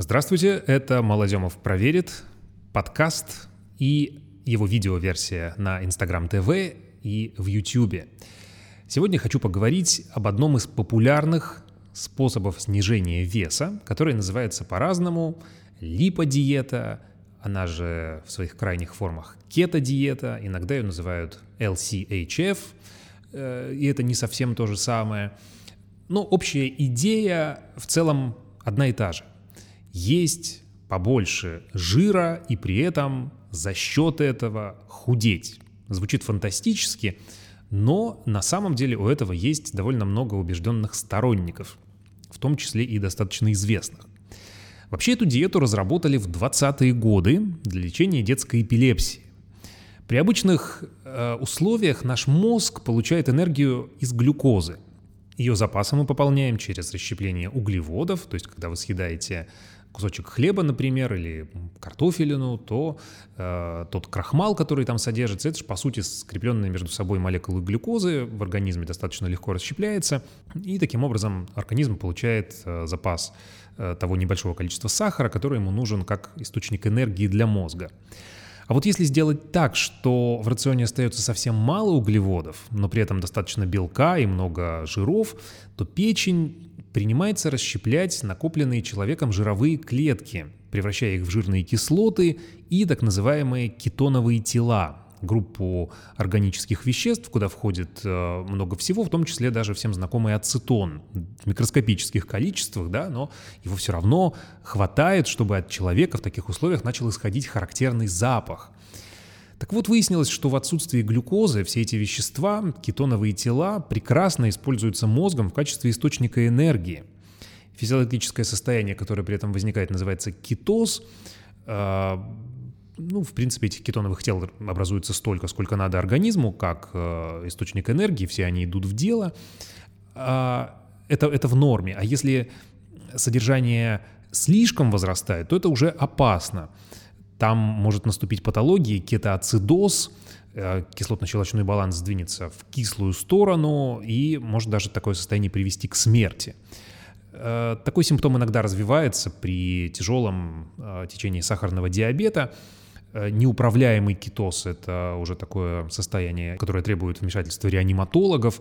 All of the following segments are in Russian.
Здравствуйте, это Молодемов проверит, подкаст и его видеоверсия на Instagram TV и в YouTube. Сегодня хочу поговорить об одном из популярных способов снижения веса, который называется по-разному липодиета, она же в своих крайних формах кето-диета, иногда ее называют LCHF, э, и это не совсем то же самое. Но общая идея в целом одна и та же – есть побольше жира и при этом за счет этого худеть. Звучит фантастически, но на самом деле у этого есть довольно много убежденных сторонников, в том числе и достаточно известных. Вообще эту диету разработали в 20-е годы для лечения детской эпилепсии. При обычных э, условиях наш мозг получает энергию из глюкозы. Ее запасы мы пополняем через расщепление углеводов, то есть когда вы съедаете кусочек хлеба, например, или картофелину, то э, тот крахмал, который там содержится, это же, по сути, скрепленные между собой молекулы глюкозы в организме достаточно легко расщепляется, и таким образом организм получает э, запас э, того небольшого количества сахара, который ему нужен как источник энергии для мозга. А вот если сделать так, что в рационе остается совсем мало углеводов, но при этом достаточно белка и много жиров, то печень принимается расщеплять накопленные человеком жировые клетки, превращая их в жирные кислоты и так называемые кетоновые тела, группу органических веществ, куда входит э, много всего, в том числе даже всем знакомый ацетон в микроскопических количествах, да, но его все равно хватает, чтобы от человека в таких условиях начал исходить характерный запах. Так вот, выяснилось, что в отсутствии глюкозы все эти вещества, кетоновые тела, прекрасно используются мозгом в качестве источника энергии. Физиологическое состояние, которое при этом возникает, называется кетоз. А, ну, в принципе, этих кетоновых тел образуется столько, сколько надо организму, как э, источник энергии, все они идут в дело. А, это, это в норме. А если содержание слишком возрастает, то это уже опасно. Там может наступить патология, кетоацидоз, э, кислотно-щелочной баланс сдвинется в кислую сторону и может даже такое состояние привести к смерти. Э, такой симптом иногда развивается при тяжелом э, течении сахарного диабета. Неуправляемый кетоз – это уже такое состояние, которое требует вмешательства реаниматологов.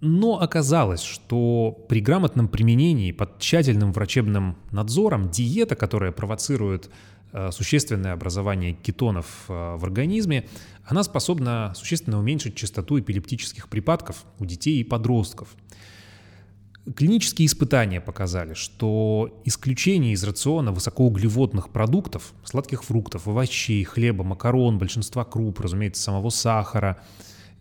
Но оказалось, что при грамотном применении под тщательным врачебным надзором диета, которая провоцирует существенное образование кетонов э, в организме, она способна существенно уменьшить частоту эпилептических припадков у детей и подростков. Клинические испытания показали, что исключение из рациона высокоуглеводных продуктов, сладких фруктов, овощей, хлеба, макарон, большинства круп, разумеется, самого сахара,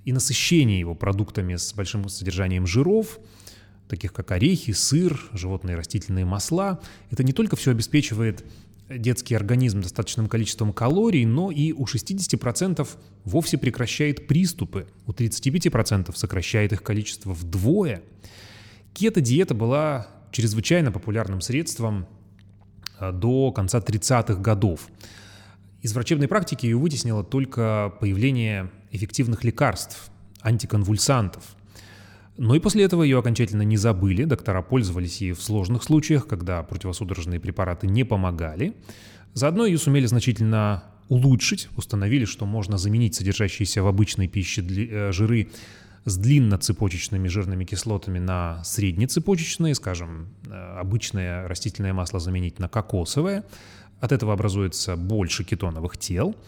и насыщение его продуктами с большим содержанием жиров, таких как орехи, сыр, животные и растительные масла, это не только все обеспечивает детский организм достаточным количеством калорий, но и у 60% вовсе прекращает приступы, у 35% сокращает их количество вдвое. Кето-диета была чрезвычайно популярным средством а, до конца 30-х годов. Из врачебной практики ее вытеснило только появление эффективных лекарств, антиконвульсантов – но и после этого ее окончательно не забыли, доктора пользовались ей в сложных случаях, когда противосудорожные препараты не помогали. Заодно ее сумели значительно улучшить, установили, что можно заменить содержащиеся в обычной пище э, жиры с длинноцепочечными жирными кислотами на среднецепочечные, скажем, э, обычное растительное масло заменить на кокосовое. От этого образуется больше кетоновых тел –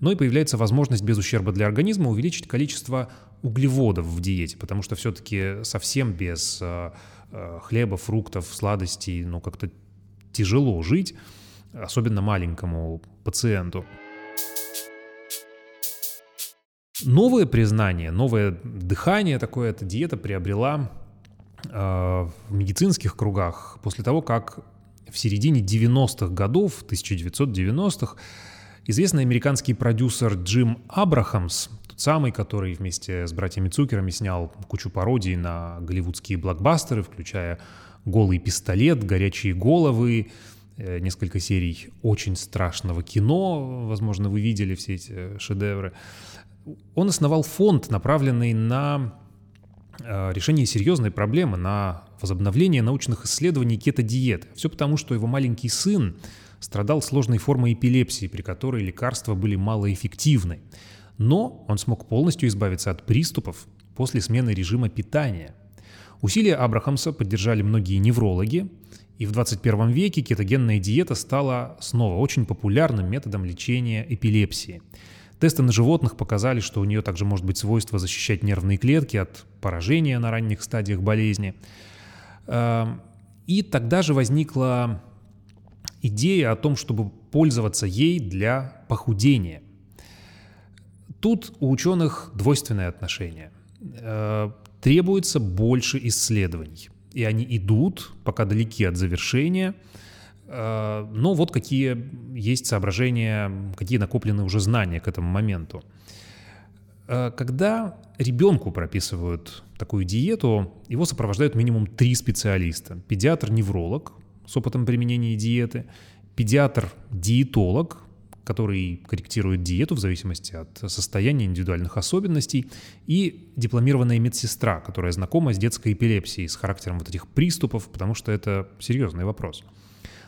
но и появляется возможность без ущерба для организма увеличить количество углеводов в диете, потому что все-таки совсем без э, э, хлеба, фруктов, сладостей, ну как-то тяжело жить, особенно маленькому пациенту. Новое признание, новое дыхание такое, эта диета приобрела э, в медицинских кругах после того, как в середине 90-х годов, 1990-х, Известный американский продюсер Джим Абрахамс, тот самый, который вместе с братьями Цукерами снял кучу пародий на голливудские блокбастеры, включая «Голый пистолет», «Горячие головы», э, несколько серий очень страшного кино, возможно, вы видели все эти шедевры. Он основал фонд, направленный на э, решение серьезной проблемы, на возобновления научных исследований кето-диеты. Все потому, что его маленький сын страдал сложной формой эпилепсии, при которой лекарства были малоэффективны. Но он смог полностью избавиться от приступов после смены режима питания. Усилия Абрахамса поддержали многие неврологи, и в 21 веке кетогенная диета стала снова очень популярным методом лечения эпилепсии. Тесты на животных показали, что у нее также может быть свойство защищать нервные клетки от поражения на ранних стадиях болезни. Эм, и тогда же возникла идея о том, чтобы пользоваться ей для похудения. Тут у ученых двойственное отношение. Э, требуется больше исследований и они идут, пока далеки от завершения. Э, но вот какие есть соображения, какие накоплены уже знания к этому моменту. Э, когда ребенку прописывают такую диету, его сопровождают минимум три специалиста. Педиатр-невролог с опытом применения диеты, педиатр-диетолог, который корректирует диету в зависимости от состояния индивидуальных особенностей, и дипломированная медсестра, которая знакома с детской эпилепсией, с характером вот этих приступов, потому что это серьезный вопрос.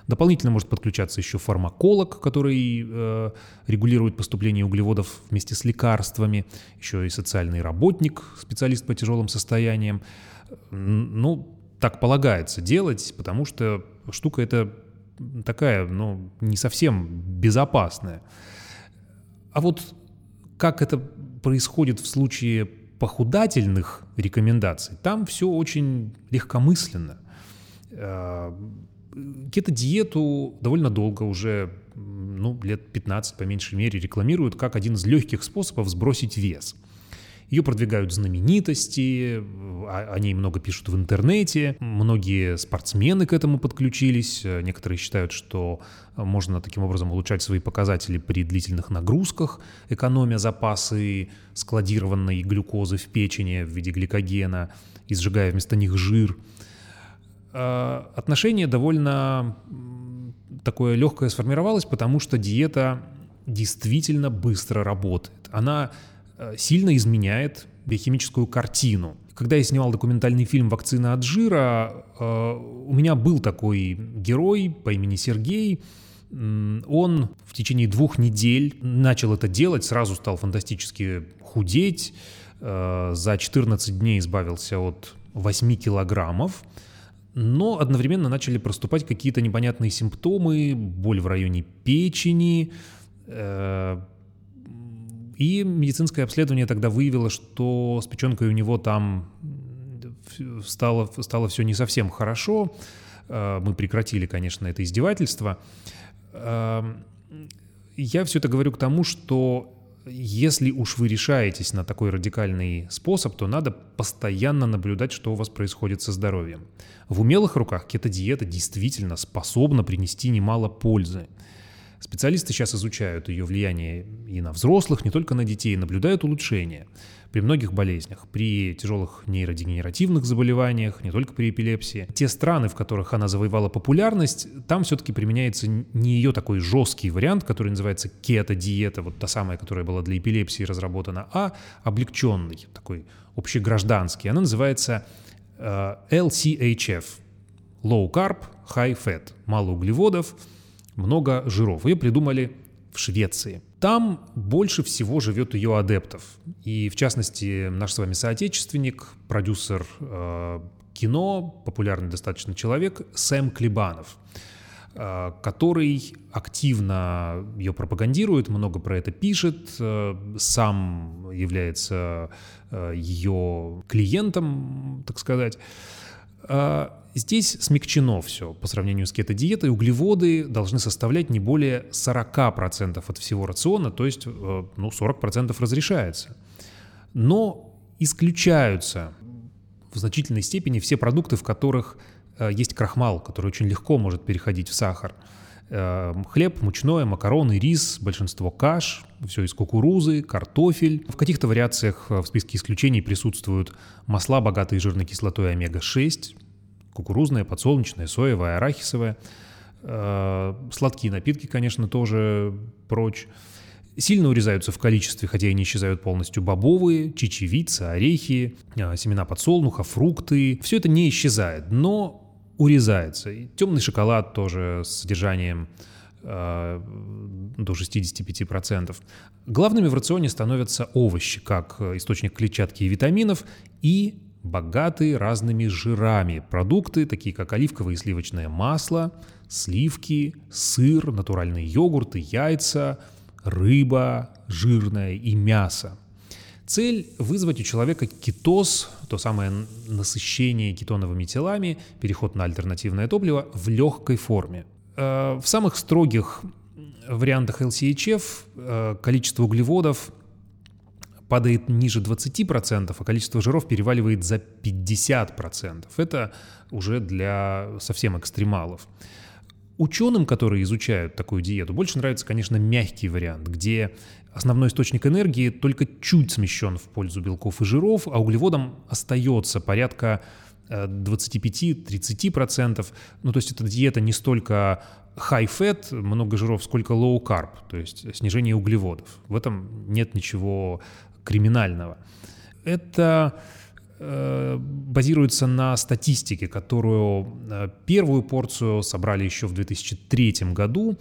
Дополнительно может подключаться еще фармаколог, который э, регулирует поступление углеводов вместе с лекарствами, еще и социальный работник, специалист по тяжелым состояниям. Ну, так полагается делать, потому что штука эта такая, ну, не совсем безопасная. А вот как это происходит в случае похудательных рекомендаций, там все очень легкомысленно. Э, кето-диету довольно долго уже, ну, лет 15 по меньшей мере, рекламируют как один из легких способов сбросить вес – ее продвигают знаменитости, о, ней много пишут в интернете, многие спортсмены к этому подключились, некоторые считают, что можно таким образом улучшать свои показатели при длительных нагрузках, экономя запасы складированной глюкозы в печени в виде гликогена и сжигая вместо них жир. А, отношение довольно такое легкое сформировалось, потому что диета действительно быстро работает. Она сильно изменяет биохимическую картину. Когда я снимал документальный фильм «Вакцина от жира», э, у меня был такой герой по имени Сергей. Он в течение двух недель начал это делать, сразу стал фантастически худеть. Э, за 14 дней избавился от 8 килограммов. Но одновременно начали проступать какие-то непонятные симптомы, боль в районе печени, и медицинское обследование тогда выявило, что с печенкой у него там стало, стало все не совсем хорошо. Э, мы прекратили, конечно, это издевательство. Эм, я все это говорю к тому, что если уж вы решаетесь на такой радикальный способ, то надо постоянно наблюдать, что у вас происходит со здоровьем. В умелых руках кето-диета действительно способна принести немало пользы. Специалисты сейчас изучают ее влияние и на взрослых, не только на детей, наблюдают улучшения при многих болезнях, при тяжелых нейродегенеративных заболеваниях, не только при эпилепсии. Те страны, в которых она завоевала популярность, там все-таки применяется не ее такой жесткий вариант, который называется кето-диета, вот та самая, которая была для эпилепсии разработана, а облегченный, такой общегражданский. Она называется э, LCHF – Low Carb, High Fat – мало углеводов – много жиров. Ее придумали в Швеции. Там больше всего живет ее адептов. И, в частности, наш с вами соотечественник, продюсер э, кино, популярный достаточно человек Сэм Клебанов, э, который активно ее пропагандирует, много про это пишет, э, сам является э, ее клиентом, так сказать. Э, Здесь смягчено все по сравнению с кето-диетой. Углеводы должны составлять не более 40% от всего рациона, то есть э, ну, 40% разрешается. Но исключаются в значительной степени все продукты, в которых э, есть крахмал, который очень легко может переходить в сахар. Э, хлеб, мучное, макароны, рис, большинство каш, все из кукурузы, картофель. В каких-то вариациях в списке исключений присутствуют масла, богатые жирной кислотой омега-6, кукурузная, подсолнечная, соевая, арахисовая. Э, сладкие напитки, конечно, тоже прочь. Сильно урезаются в количестве, хотя и не исчезают полностью бобовые, чечевица, орехи, а, семена подсолнуха, фрукты. Все это не исчезает, но урезается. И темный шоколад тоже с содержанием э, до 65%. Главными в рационе становятся овощи, как источник клетчатки и витаминов, и богатые разными жирами продукты, такие как оливковое и сливочное масло, сливки, сыр, натуральные йогурты, яйца, рыба жирная и мясо. Цель – вызвать у человека кетоз, то самое насыщение кетоновыми телами, переход на альтернативное топливо в легкой форме. Э, в самых строгих вариантах LCHF э, количество углеводов падает ниже 20%, а количество жиров переваливает за 50%. Это уже для совсем экстремалов. Ученым, которые изучают такую диету, больше нравится, конечно, мягкий вариант, где основной источник энергии только чуть смещен в пользу белков и жиров, а углеводам остается порядка 25-30%. Э, ну, то есть эта диета не столько high fat, много жиров, сколько low carb, то есть снижение углеводов. В этом нет ничего криминального. Это э, базируется на статистике, которую э, первую порцию собрали еще в 2003 году,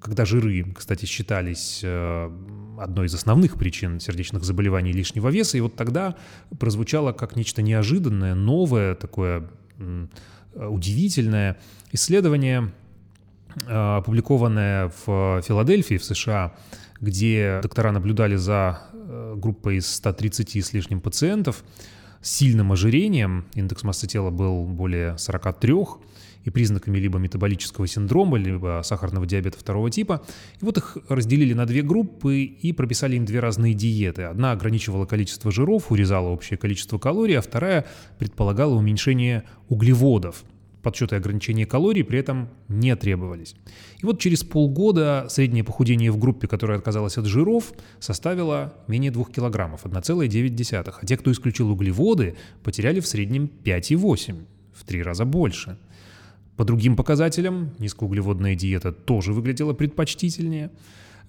когда жиры, кстати, считались э, одной из основных причин сердечных заболеваний лишнего веса, и вот тогда прозвучало как нечто неожиданное, новое, такое удивительное исследование, опубликованное в Филадельфии, в США, где доктора наблюдали за Э, группа из 130 с лишним пациентов с сильным ожирением, индекс массы тела был более 43, и признаками либо метаболического синдрома, либо сахарного диабета второго типа. И вот их разделили на две группы и прописали им две разные диеты. Одна ограничивала количество жиров, урезала общее количество калорий, а вторая предполагала уменьшение углеводов – Подсчеты ограничения калорий при этом не требовались. И вот через полгода среднее похудение в группе, которая отказалась от жиров, составило менее 2 килограммов, 1,9. А те, кто исключил углеводы, потеряли в среднем 5,8, в три раза больше. По другим показателям низкоуглеводная диета тоже выглядела предпочтительнее.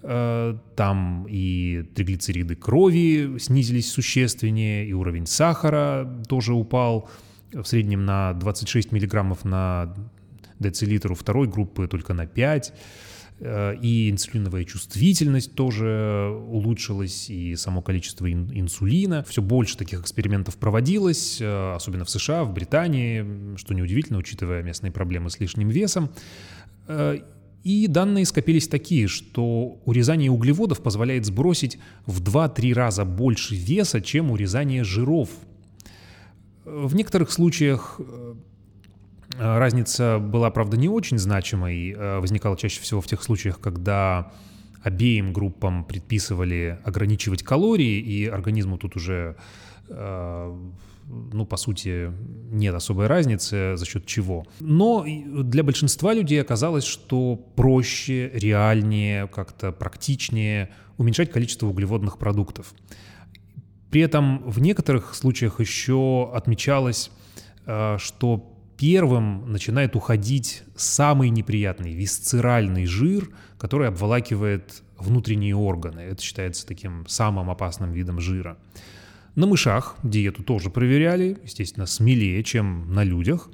Э, там и триглицериды крови снизились существеннее, и уровень сахара тоже упал – в среднем на 26 миллиграммов на децилитр, у второй группы только на 5. Э, и инсулиновая чувствительность тоже улучшилась, и само количество инсулина. Все больше таких экспериментов проводилось, э, особенно в США, в Британии, что неудивительно, учитывая местные проблемы с лишним весом. Э, и данные скопились такие, что урезание углеводов позволяет сбросить в 2-3 раза больше веса, чем урезание жиров в некоторых случаях э, разница была, правда, не очень значимой. Э, возникала чаще всего в тех случаях, когда обеим группам предписывали ограничивать калории, и организму тут уже, э, ну, по сути, нет особой разницы, за счет чего. Но для большинства людей оказалось, что проще, реальнее, как-то практичнее уменьшать количество углеводных продуктов. При этом в некоторых случаях еще отмечалось, э, что первым начинает уходить самый неприятный висцеральный жир, который обволакивает внутренние органы. Это считается таким самым опасным видом жира. На мышах диету тоже проверяли, естественно, смелее, чем на людях.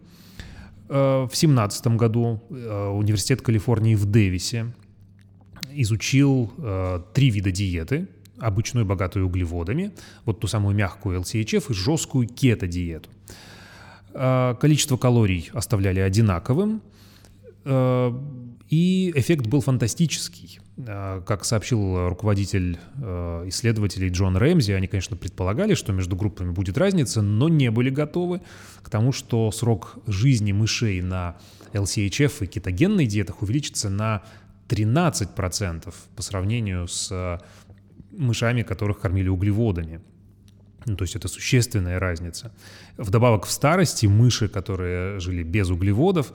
Э, в 2017 году э, Университет Калифорнии в Дэвисе изучил три вида диеты обычную, богатую углеводами, вот ту самую мягкую LCHF и жесткую кето-диету. А, количество калорий оставляли одинаковым, а, и эффект был фантастический. А, как сообщил руководитель исследователей Джон Рэмзи, они, конечно, предполагали, что между группами будет разница, но не были готовы к тому, что срок жизни мышей на LCHF и кетогенной диетах увеличится на 13% по сравнению с мышами, которых кормили углеводами. Ну, то есть это существенная разница. Вдобавок в старости мыши, которые жили без углеводов,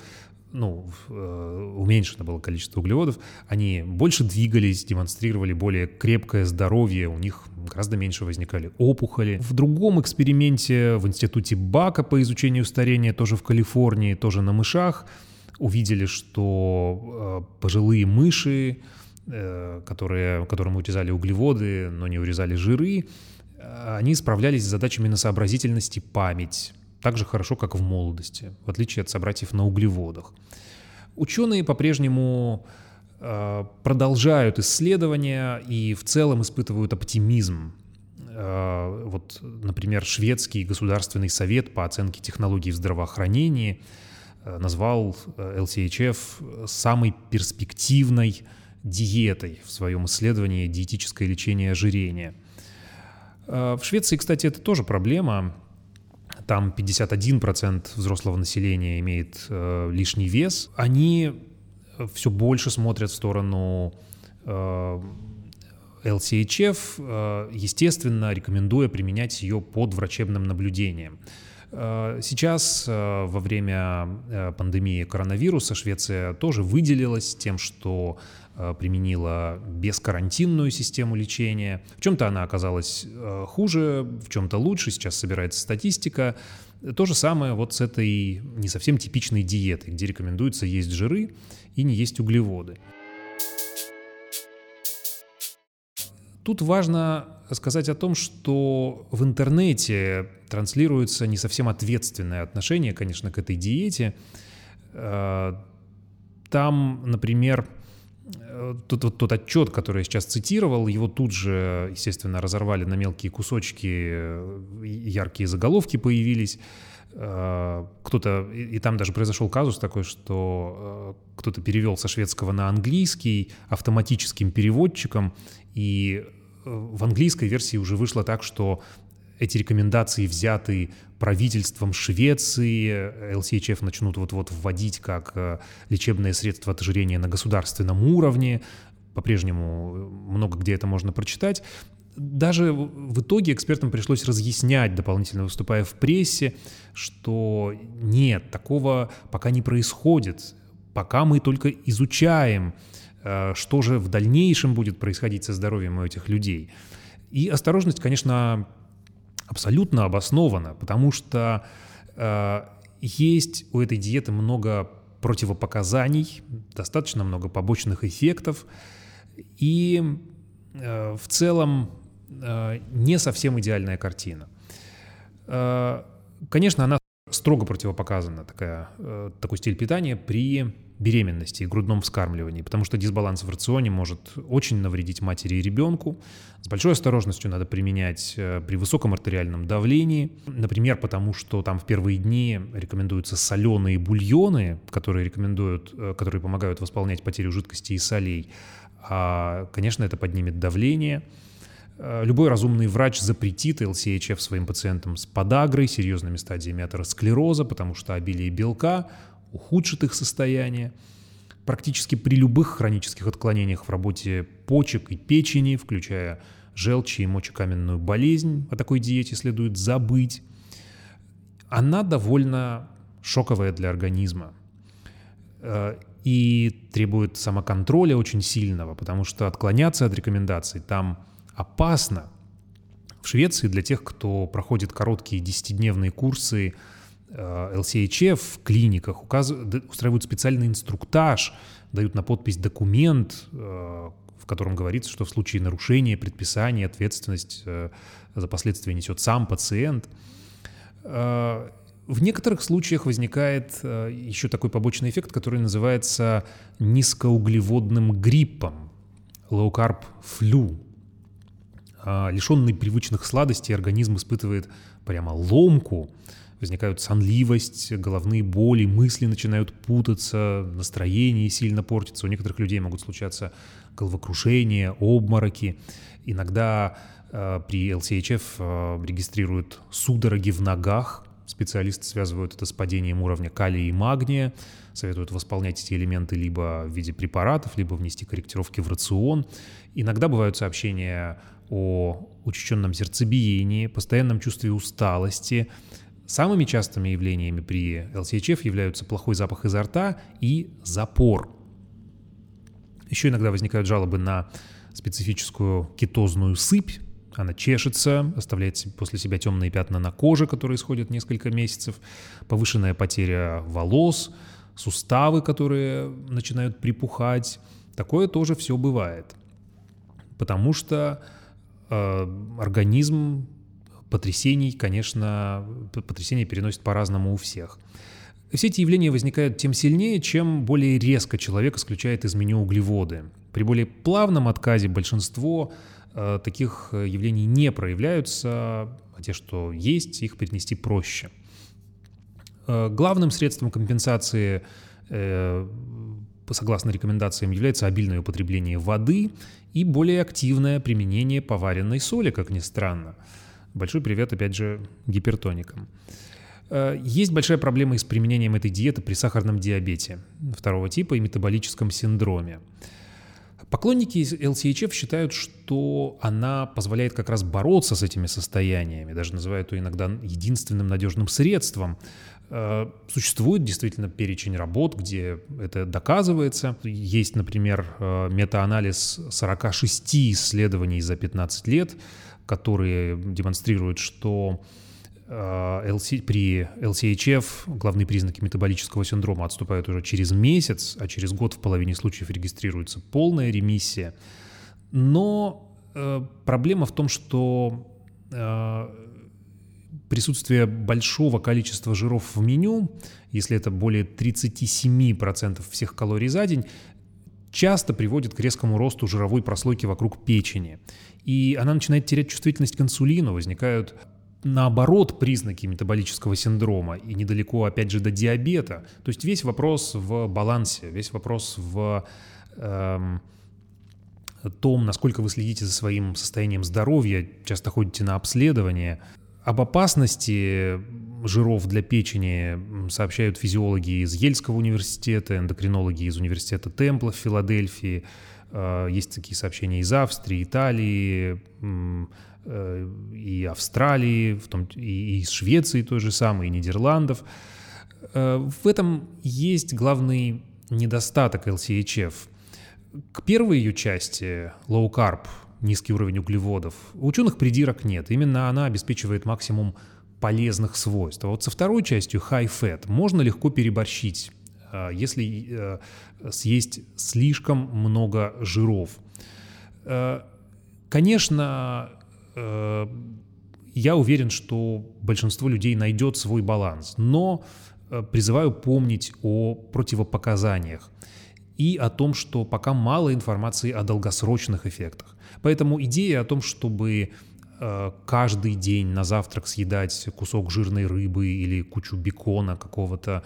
ну, э, уменьшено было количество углеводов, они больше двигались, демонстрировали более крепкое здоровье, у них гораздо меньше возникали опухоли. В другом эксперименте в институте Бака по изучению старения, тоже в Калифорнии, тоже на мышах, увидели, что э, пожилые мыши которые, которым урезали углеводы, но не урезали жиры, они справлялись с задачами на сообразительность память так же хорошо, как в молодости, в отличие от собратьев на углеводах. Ученые по-прежнему э, продолжают исследования и в целом испытывают оптимизм. Э, вот, например, шведский государственный совет по оценке технологий в здравоохранении э, назвал LCHF самой перспективной диетой в своем исследовании диетическое лечение ожирения. В Швеции, кстати, это тоже проблема. Там 51% взрослого населения имеет э, лишний вес. Они все больше смотрят в сторону э, LCHF, э, естественно, рекомендуя применять ее под врачебным наблюдением. Э, сейчас, э, во время э, пандемии коронавируса, Швеция тоже выделилась тем, что применила бескарантинную систему лечения. В чем-то она оказалась хуже, в чем-то лучше. Сейчас собирается статистика. То же самое вот с этой не совсем типичной диетой, где рекомендуется есть жиры и не есть углеводы. Тут важно сказать о том, что в интернете транслируется не совсем ответственное отношение, конечно, к этой диете. Э, там, например, э, тот, тот, тот отчет, который я сейчас цитировал, его тут же, естественно, разорвали на мелкие кусочки, э, яркие заголовки появились. Кто-то, и там даже произошел казус такой, что кто-то перевел со шведского на английский автоматическим переводчиком, и в английской версии уже вышло так, что эти рекомендации взяты правительством Швеции, ЛСХФ начнут вот-вот вводить как э, лечебное средство от ожирения на государственном уровне, по-прежнему много где это можно прочитать. Даже в итоге экспертам пришлось разъяснять, дополнительно выступая в прессе, что нет, такого пока не происходит, пока мы только изучаем, э, что же в дальнейшем будет происходить со здоровьем у этих людей. И осторожность, конечно, абсолютно обоснована, потому что э, есть у этой диеты много противопоказаний, достаточно много побочных эффектов, и э, в целом э, не совсем идеальная картина. Э, конечно, она строго противопоказана, такая, э, такой стиль питания при беременности и грудном вскармливании, потому что дисбаланс в рационе может очень навредить матери и ребенку. С большой осторожностью надо применять э, при высоком артериальном давлении, например, потому что там в первые дни рекомендуются соленые бульоны, которые рекомендуют, э, которые помогают восполнять потерю жидкости и солей. А, конечно, это поднимет давление. Э, любой разумный врач запретит LCHF своим пациентам с подагрой, серьезными стадиями атеросклероза, потому что обилие белка ухудшит их состояние. Практически при любых хронических отклонениях в работе почек и печени, включая желчь и мочекаменную болезнь, о такой диете следует забыть. Она довольно шоковая для организма э, и требует самоконтроля очень сильного, потому что отклоняться от рекомендаций там опасно. В Швеции для тех, кто проходит короткие десятидневные курсы LCHF э, в клиниках устраивают специальный инструктаж, дают на подпись документ, э, в котором говорится, что в случае нарушения предписания ответственность э, за последствия несет сам пациент. В некоторых случаях возникает еще такой побочный эффект, который называется низкоуглеводным гриппом, low carb flu. Лишенный привычных сладостей организм испытывает прямо ломку, возникают сонливость, головные боли, мысли начинают путаться, настроение сильно портится. У некоторых людей могут случаться головокрушения, обмороки. Иногда э, при LCHF э, регистрируют судороги в ногах. Специалисты связывают это с падением уровня калия и магния, советуют восполнять эти элементы либо в виде препаратов, либо внести корректировки в рацион. Иногда бывают сообщения о учащенном сердцебиении, постоянном чувстве усталости, Самыми частыми явлениями при LCHF являются плохой запах изо рта и запор. Еще иногда возникают жалобы на специфическую кетозную сыпь. Она чешется, оставляет после себя темные пятна на коже, которые исходят несколько месяцев, повышенная потеря волос, суставы, которые начинают припухать, Такое тоже все бывает. Потому что организм потрясений, конечно, потрясения переносит по-разному у всех. Все эти явления возникают тем сильнее, чем более резко человек исключает из меню углеводы. При более плавном отказе большинство э, таких явлений не проявляются, а те, что есть, их перенести проще. Э, главным средством компенсации, э, согласно рекомендациям, является обильное употребление воды и более активное применение поваренной соли, как ни странно. Большой привет, опять же, гипертоникам. Э, есть большая проблема и с применением этой диеты при сахарном диабете второго типа и метаболическом синдроме. Поклонники LCHF считают, что она позволяет как раз бороться с этими состояниями, даже называют ее иногда единственным надежным средством. Э, существует действительно перечень работ, где это доказывается. Есть, например, э, метаанализ 46 исследований за 15 лет, которые демонстрируют, что LC, э, при LCHF главные признаки метаболического синдрома отступают уже через месяц, а через год в половине случаев регистрируется полная ремиссия. Но э, проблема в том, что э, присутствие большого количества жиров в меню, если это более 37% всех калорий за день, часто приводит к резкому росту жировой прослойки вокруг печени. И она начинает терять чувствительность к инсулину, возникают наоборот признаки метаболического синдрома и недалеко, опять же, до диабета. То есть весь вопрос в балансе, весь вопрос в эм, том, насколько вы следите за своим состоянием здоровья, часто ходите на обследование. Об опасности жиров для печени сообщают физиологи из Ельского университета, эндокринологи из университета Темпла в Филадельфии. Э, есть такие сообщения из Австрии, Италии, и Австралии, в том, и из Швеции той же самой, и Нидерландов. Э, в этом есть главный недостаток LCHF. К первой ее части, low carb, низкий уровень углеводов, у ученых придирок нет. Именно она обеспечивает максимум полезных свойств. А вот со второй частью high fat можно легко переборщить, э, если съесть слишком много жиров. Конечно, Э, я уверен, что большинство людей найдет свой баланс, но э, призываю помнить о противопоказаниях и о том, что пока мало информации о долгосрочных эффектах. Поэтому идея о том, чтобы э, каждый день на завтрак съедать кусок жирной рыбы или кучу бекона какого-то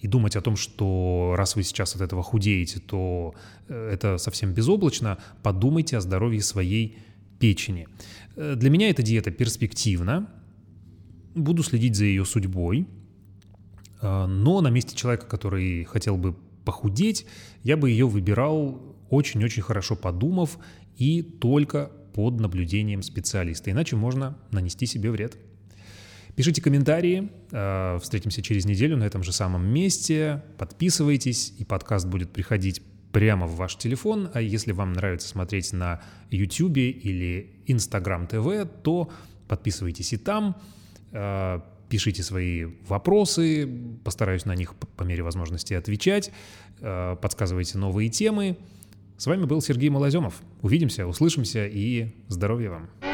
и думать о том, что раз вы сейчас от этого худеете, то это совсем безоблачно, подумайте о здоровье своей печени. Э, для меня эта диета перспективна. Буду следить за ее судьбой. Э, но на месте человека, который хотел бы похудеть, я бы ее выбирал очень-очень хорошо подумав и только под наблюдением специалиста. Иначе можно нанести себе вред. Пишите комментарии. Э, встретимся через неделю на этом же самом месте. Подписывайтесь, и подкаст будет приходить прямо в ваш телефон. А если вам нравится смотреть на YouTube или Instagram TV, то подписывайтесь и там, э, пишите свои вопросы, постараюсь на них по мере возможности отвечать, э, подсказывайте новые темы. С вами был Сергей Малоземов. Увидимся, услышимся и здоровья вам!